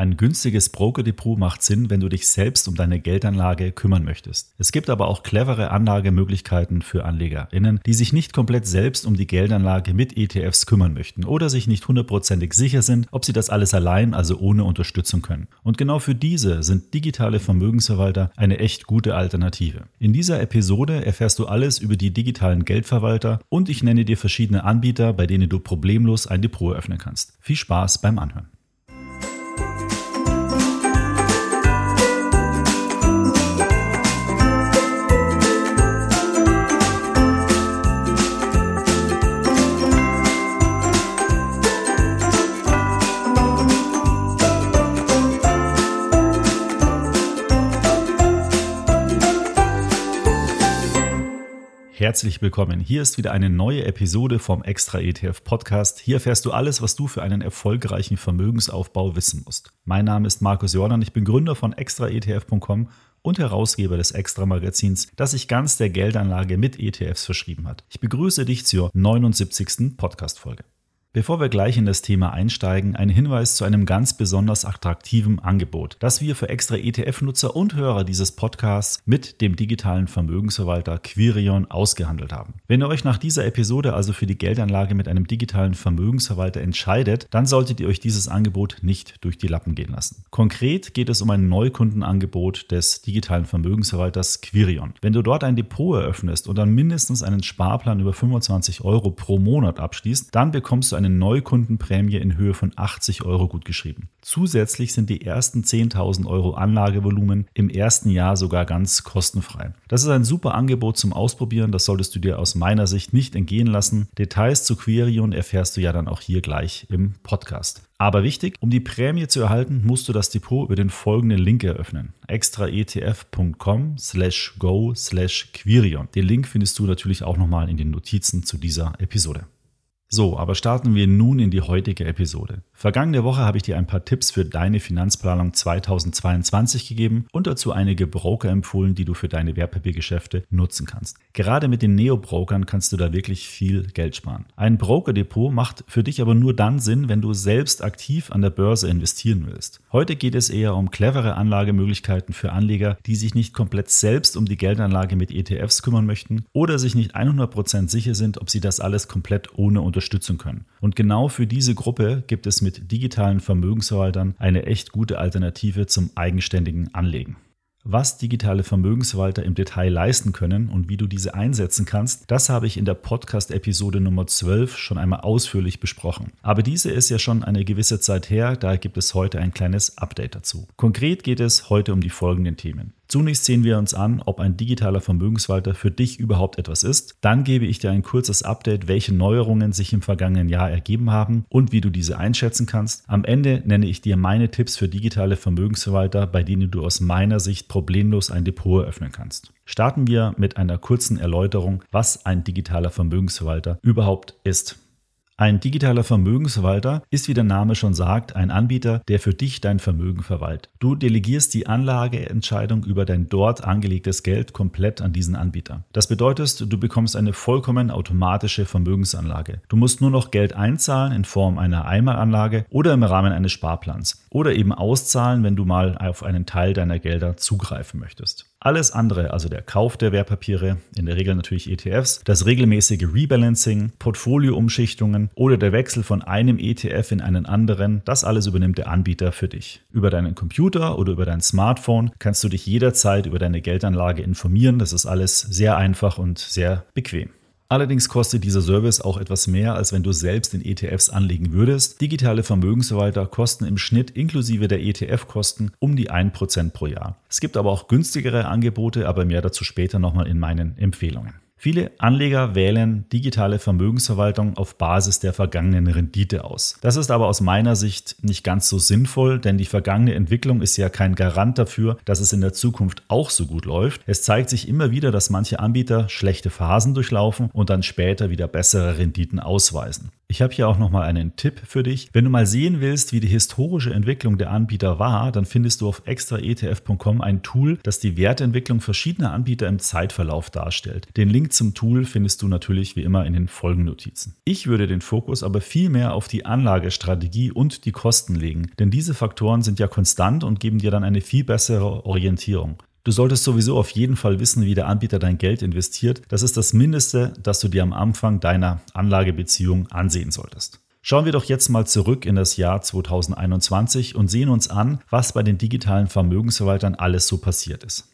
Ein günstiges Brokerdepot macht Sinn, wenn du dich selbst um deine Geldanlage kümmern möchtest. Es gibt aber auch clevere Anlagemöglichkeiten für AnlegerInnen, die sich nicht komplett selbst um die Geldanlage mit ETFs kümmern möchten oder sich nicht hundertprozentig sicher sind, ob sie das alles allein, also ohne Unterstützung können. Und genau für diese sind digitale Vermögensverwalter eine echt gute Alternative. In dieser Episode erfährst du alles über die digitalen Geldverwalter und ich nenne dir verschiedene Anbieter, bei denen du problemlos ein Depot eröffnen kannst. Viel Spaß beim Anhören. Herzlich willkommen. Hier ist wieder eine neue Episode vom Extra ETF Podcast. Hier erfährst du alles, was du für einen erfolgreichen Vermögensaufbau wissen musst. Mein Name ist Markus Jordan, ich bin Gründer von extraetf.com und Herausgeber des Extra Magazins, das sich ganz der Geldanlage mit ETFs verschrieben hat. Ich begrüße dich zur 79. Podcast Folge. Bevor wir gleich in das Thema einsteigen, ein Hinweis zu einem ganz besonders attraktiven Angebot, das wir für extra ETF-Nutzer und Hörer dieses Podcasts mit dem digitalen Vermögensverwalter Quirion ausgehandelt haben. Wenn ihr euch nach dieser Episode also für die Geldanlage mit einem digitalen Vermögensverwalter entscheidet, dann solltet ihr euch dieses Angebot nicht durch die Lappen gehen lassen. Konkret geht es um ein Neukundenangebot des digitalen Vermögensverwalters Quirion. Wenn du dort ein Depot eröffnest und dann mindestens einen Sparplan über 25 Euro pro Monat abschließt, dann bekommst du eine Neukundenprämie in Höhe von 80 Euro gutgeschrieben. Zusätzlich sind die ersten 10.000 Euro Anlagevolumen im ersten Jahr sogar ganz kostenfrei. Das ist ein super Angebot zum Ausprobieren, das solltest du dir aus meiner Sicht nicht entgehen lassen. Details zu Querion erfährst du ja dann auch hier gleich im Podcast. Aber wichtig, um die Prämie zu erhalten, musst du das Depot über den folgenden Link eröffnen. extraetf.com slash go slash Quirion. Den Link findest du natürlich auch nochmal in den Notizen zu dieser Episode. So, aber starten wir nun in die heutige Episode. Vergangene Woche habe ich dir ein paar Tipps für deine Finanzplanung 2022 gegeben und dazu einige Broker empfohlen, die du für deine Wertpapiergeschäfte nutzen kannst. Gerade mit den Neo-Brokern kannst du da wirklich viel Geld sparen. Ein Brokerdepot macht für dich aber nur dann Sinn, wenn du selbst aktiv an der Börse investieren willst. Heute geht es eher um clevere Anlagemöglichkeiten für Anleger, die sich nicht komplett selbst um die Geldanlage mit ETFs kümmern möchten oder sich nicht 100% sicher sind, ob sie das alles komplett ohne Unterstützung unterstützen können. Und genau für diese Gruppe gibt es mit digitalen Vermögensverwaltern eine echt gute Alternative zum eigenständigen Anlegen. Was digitale Vermögensverwalter im Detail leisten können und wie du diese einsetzen kannst, das habe ich in der Podcast-Episode Nummer 12 schon einmal ausführlich besprochen. Aber diese ist ja schon eine gewisse Zeit her, daher gibt es heute ein kleines Update dazu. Konkret geht es heute um die folgenden Themen. Zunächst sehen wir uns an, ob ein digitaler Vermögensverwalter für dich überhaupt etwas ist. Dann gebe ich dir ein kurzes Update, welche Neuerungen sich im vergangenen Jahr ergeben haben und wie du diese einschätzen kannst. Am Ende nenne ich dir meine Tipps für digitale Vermögensverwalter, bei denen du aus meiner Sicht problemlos ein Depot eröffnen kannst. Starten wir mit einer kurzen Erläuterung, was ein digitaler Vermögensverwalter überhaupt ist. Ein digitaler Vermögensverwalter ist, wie der Name schon sagt, ein Anbieter, der für dich dein Vermögen verwaltet. Du delegierst die Anlageentscheidung über dein dort angelegtes Geld komplett an diesen Anbieter. Das bedeutet, du bekommst eine vollkommen automatische Vermögensanlage. Du musst nur noch Geld einzahlen in Form einer Einmalanlage oder im Rahmen eines Sparplans oder eben auszahlen, wenn du mal auf einen Teil deiner Gelder zugreifen möchtest. Alles andere, also der Kauf der Wertpapiere, in der Regel natürlich ETFs, das regelmäßige Rebalancing, Portfolioumschichtungen oder der Wechsel von einem ETF in einen anderen, das alles übernimmt der Anbieter für dich. Über deinen Computer oder über dein Smartphone kannst du dich jederzeit über deine Geldanlage informieren. Das ist alles sehr einfach und sehr bequem. Allerdings kostet dieser Service auch etwas mehr, als wenn du selbst in ETFs anlegen würdest. Digitale Vermögensverwalter kosten im Schnitt inklusive der ETF-Kosten um die 1% pro Jahr. Es gibt aber auch günstigere Angebote, aber mehr dazu später nochmal in meinen Empfehlungen. Viele Anleger wählen digitale Vermögensverwaltung auf Basis der vergangenen Rendite aus. Das ist aber aus meiner Sicht nicht ganz so sinnvoll, denn die vergangene Entwicklung ist ja kein Garant dafür, dass es in der Zukunft auch so gut läuft. Es zeigt sich immer wieder, dass manche Anbieter schlechte Phasen durchlaufen und dann später wieder bessere Renditen ausweisen. Ich habe hier auch nochmal einen Tipp für dich. Wenn du mal sehen willst, wie die historische Entwicklung der Anbieter war, dann findest du auf extraetf.com ein Tool, das die Wertentwicklung verschiedener Anbieter im Zeitverlauf darstellt. Den Link zum Tool findest du natürlich wie immer in den Folgennotizen. Ich würde den Fokus aber viel mehr auf die Anlagestrategie und die Kosten legen, denn diese Faktoren sind ja konstant und geben dir dann eine viel bessere Orientierung. Du solltest sowieso auf jeden Fall wissen, wie der Anbieter dein Geld investiert. Das ist das Mindeste, das du dir am Anfang deiner Anlagebeziehung ansehen solltest. Schauen wir doch jetzt mal zurück in das Jahr 2021 und sehen uns an, was bei den digitalen Vermögensverwaltern alles so passiert ist.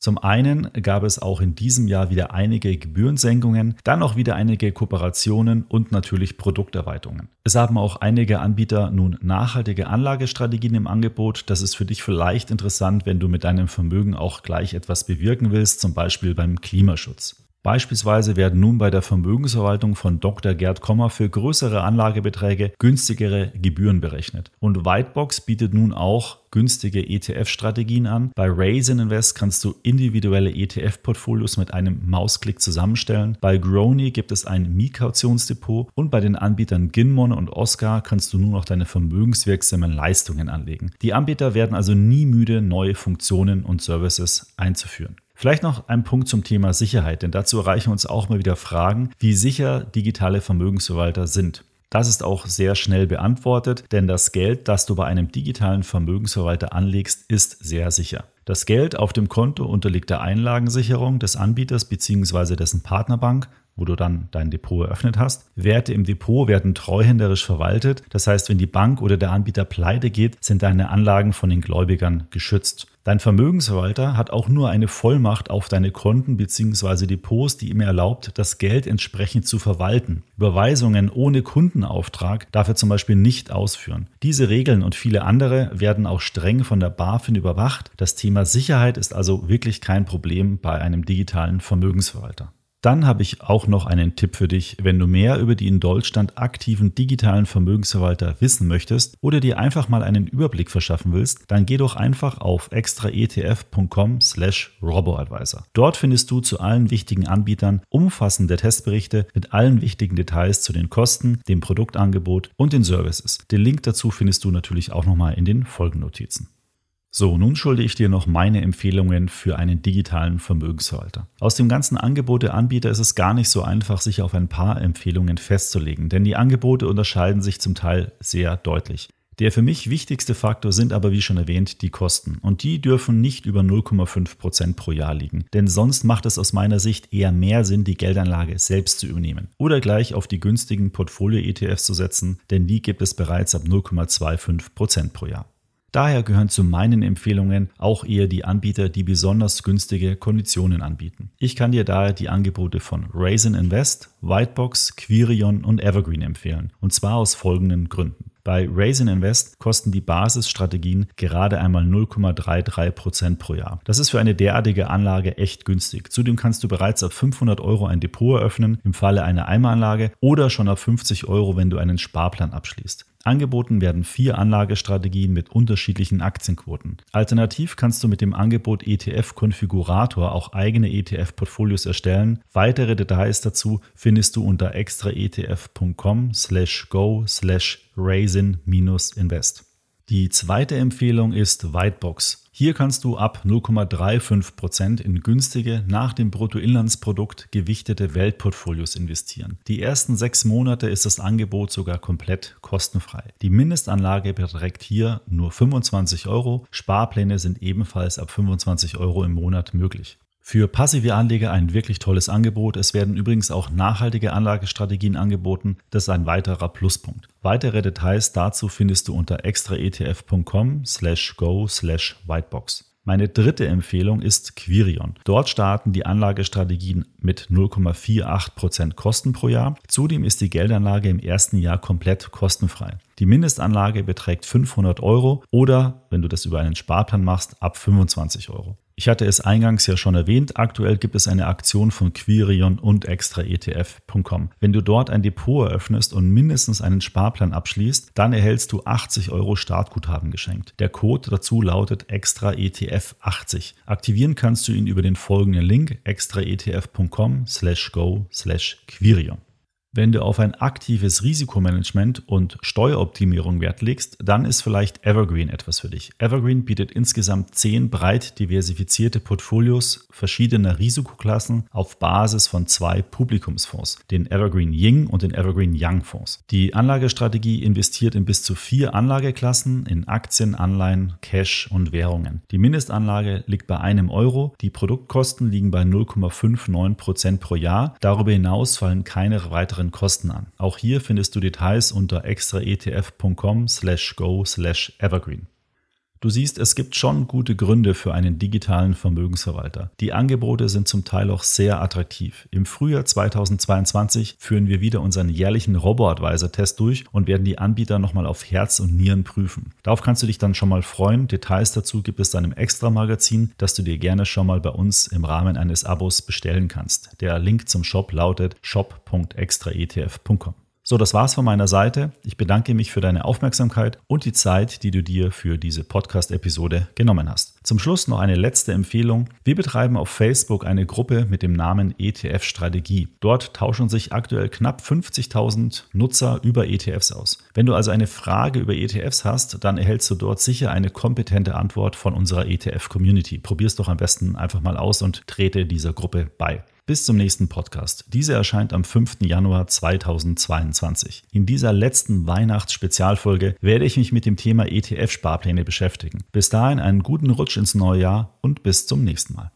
Zum einen gab es auch in diesem Jahr wieder einige Gebührensenkungen, dann auch wieder einige Kooperationen und natürlich Produkterweiterungen. Es haben auch einige Anbieter nun nachhaltige Anlagestrategien im Angebot. Das ist für dich vielleicht interessant, wenn du mit deinem Vermögen auch gleich etwas bewirken willst, zum Beispiel beim Klimaschutz. Beispielsweise werden nun bei der Vermögensverwaltung von Dr. Gerd Kommer für größere Anlagebeträge günstigere Gebühren berechnet. Und Whitebox bietet nun auch günstige ETF-Strategien an. Bei Raisin Invest kannst du individuelle ETF-Portfolios mit einem Mausklick zusammenstellen. Bei Grony gibt es ein Mietkautionsdepot und bei den Anbietern Ginmon und Oscar kannst du nur noch deine vermögenswirksamen Leistungen anlegen. Die Anbieter werden also nie müde, neue Funktionen und Services einzuführen. Vielleicht noch ein Punkt zum Thema Sicherheit, denn dazu erreichen uns auch mal wieder Fragen, wie sicher digitale Vermögensverwalter sind. Das ist auch sehr schnell beantwortet, denn das Geld, das du bei einem digitalen Vermögensverwalter anlegst, ist sehr sicher. Das Geld auf dem Konto unterliegt der Einlagensicherung des Anbieters bzw. dessen Partnerbank wo du dann dein Depot eröffnet hast. Werte im Depot werden treuhänderisch verwaltet. Das heißt, wenn die Bank oder der Anbieter pleite geht, sind deine Anlagen von den Gläubigern geschützt. Dein Vermögensverwalter hat auch nur eine Vollmacht auf deine Konten bzw. Depots, die ihm erlaubt, das Geld entsprechend zu verwalten. Überweisungen ohne Kundenauftrag darf er zum Beispiel nicht ausführen. Diese Regeln und viele andere werden auch streng von der BaFin überwacht. Das Thema Sicherheit ist also wirklich kein Problem bei einem digitalen Vermögensverwalter. Dann habe ich auch noch einen Tipp für dich, wenn du mehr über die in Deutschland aktiven digitalen Vermögensverwalter wissen möchtest oder dir einfach mal einen Überblick verschaffen willst, dann geh doch einfach auf extraetf.com slash roboadvisor. Dort findest du zu allen wichtigen Anbietern umfassende Testberichte mit allen wichtigen Details zu den Kosten, dem Produktangebot und den Services. Den Link dazu findest du natürlich auch nochmal in den Folgennotizen. So, nun schulde ich dir noch meine Empfehlungen für einen digitalen Vermögensverwalter. Aus dem ganzen Angebot der Anbieter ist es gar nicht so einfach, sich auf ein paar Empfehlungen festzulegen, denn die Angebote unterscheiden sich zum Teil sehr deutlich. Der für mich wichtigste Faktor sind aber, wie schon erwähnt, die Kosten. Und die dürfen nicht über 0,5 Prozent pro Jahr liegen. Denn sonst macht es aus meiner Sicht eher mehr Sinn, die Geldanlage selbst zu übernehmen. Oder gleich auf die günstigen Portfolio-ETFs zu setzen, denn die gibt es bereits ab 0,25 Prozent pro Jahr. Daher gehören zu meinen Empfehlungen auch eher die Anbieter, die besonders günstige Konditionen anbieten. Ich kann dir daher die Angebote von Raisin Invest, Whitebox, Quirion und Evergreen empfehlen. Und zwar aus folgenden Gründen. Bei Raisin Invest kosten die Basisstrategien gerade einmal 0,33% pro Jahr. Das ist für eine derartige Anlage echt günstig. Zudem kannst du bereits ab 500 Euro ein Depot eröffnen im Falle einer Eimeranlage oder schon ab 50 Euro, wenn du einen Sparplan abschließt. Angeboten werden vier Anlagestrategien mit unterschiedlichen Aktienquoten. Alternativ kannst du mit dem Angebot ETF Konfigurator auch eigene ETF-Portfolios erstellen. Weitere Details dazu findest du unter extraetf.com slash go slash raisin-invest. Die zweite Empfehlung ist Whitebox. Hier kannst du ab 0,35% in günstige, nach dem Bruttoinlandsprodukt gewichtete Weltportfolios investieren. Die ersten sechs Monate ist das Angebot sogar komplett kostenfrei. Die Mindestanlage beträgt hier nur 25 Euro. Sparpläne sind ebenfalls ab 25 Euro im Monat möglich. Für passive Anleger ein wirklich tolles Angebot. Es werden übrigens auch nachhaltige Anlagestrategien angeboten. Das ist ein weiterer Pluspunkt. Weitere Details dazu findest du unter extraetf.com slash go slash whitebox. Meine dritte Empfehlung ist Quirion. Dort starten die Anlagestrategien mit 0,48% Kosten pro Jahr. Zudem ist die Geldanlage im ersten Jahr komplett kostenfrei. Die Mindestanlage beträgt 500 Euro oder, wenn du das über einen Sparplan machst, ab 25 Euro. Ich hatte es eingangs ja schon erwähnt, aktuell gibt es eine Aktion von Quirion und extraetf.com. Wenn du dort ein Depot eröffnest und mindestens einen Sparplan abschließt, dann erhältst du 80 Euro Startguthaben geschenkt. Der Code dazu lautet extraetf80. Aktivieren kannst du ihn über den folgenden Link extraetf.com slash go slash Quirion. Wenn du auf ein aktives Risikomanagement und Steueroptimierung Wert legst, dann ist vielleicht Evergreen etwas für dich. Evergreen bietet insgesamt zehn breit diversifizierte Portfolios verschiedener Risikoklassen auf Basis von zwei Publikumsfonds, den Evergreen Ying und den Evergreen Young Fonds. Die Anlagestrategie investiert in bis zu vier Anlageklassen in Aktien, Anleihen, Cash und Währungen. Die Mindestanlage liegt bei einem Euro, die Produktkosten liegen bei 0,59 Prozent pro Jahr. Darüber hinaus fallen keine weiteren weiteren Kosten an. Auch hier findest du Details unter extraetf.com slash go slash evergreen. Du siehst, es gibt schon gute Gründe für einen digitalen Vermögensverwalter. Die Angebote sind zum Teil auch sehr attraktiv. Im Frühjahr 2022 führen wir wieder unseren jährlichen Robo-Advisor-Test durch und werden die Anbieter nochmal auf Herz und Nieren prüfen. Darauf kannst du dich dann schon mal freuen. Details dazu gibt es dann im Extra-Magazin, das du dir gerne schon mal bei uns im Rahmen eines Abos bestellen kannst. Der Link zum Shop lautet shop.extraetf.com. So, das war's von meiner Seite. Ich bedanke mich für deine Aufmerksamkeit und die Zeit, die du dir für diese Podcast-Episode genommen hast. Zum Schluss noch eine letzte Empfehlung. Wir betreiben auf Facebook eine Gruppe mit dem Namen ETF Strategie. Dort tauschen sich aktuell knapp 50.000 Nutzer über ETFs aus. Wenn du also eine Frage über ETFs hast, dann erhältst du dort sicher eine kompetente Antwort von unserer ETF-Community. Probier's doch am besten einfach mal aus und trete dieser Gruppe bei. Bis zum nächsten Podcast. Diese erscheint am 5. Januar 2022. In dieser letzten Weihnachtsspezialfolge werde ich mich mit dem Thema ETF-Sparpläne beschäftigen. Bis dahin einen guten Rutsch ins neue Jahr und bis zum nächsten Mal.